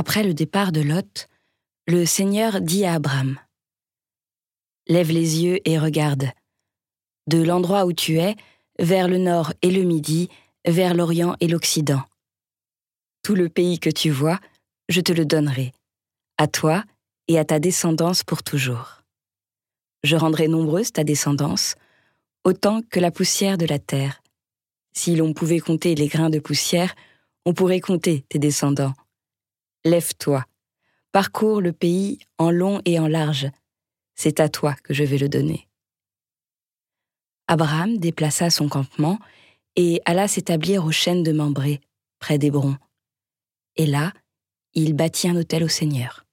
Après le départ de Lot, le Seigneur dit à Abraham Lève les yeux et regarde. De l'endroit où tu es, vers le nord et le midi, vers l'orient et l'occident. Tout le pays que tu vois, je te le donnerai, à toi et à ta descendance pour toujours. Je rendrai nombreuse ta descendance, autant que la poussière de la terre. Si l'on pouvait compter les grains de poussière, on pourrait compter tes descendants. Lève-toi, parcours le pays en long et en large. C'est à toi que je vais le donner. Abraham déplaça son campement et alla s'établir aux chênes de Mambré, près d'Hébron. Et là, il bâtit un hôtel au Seigneur.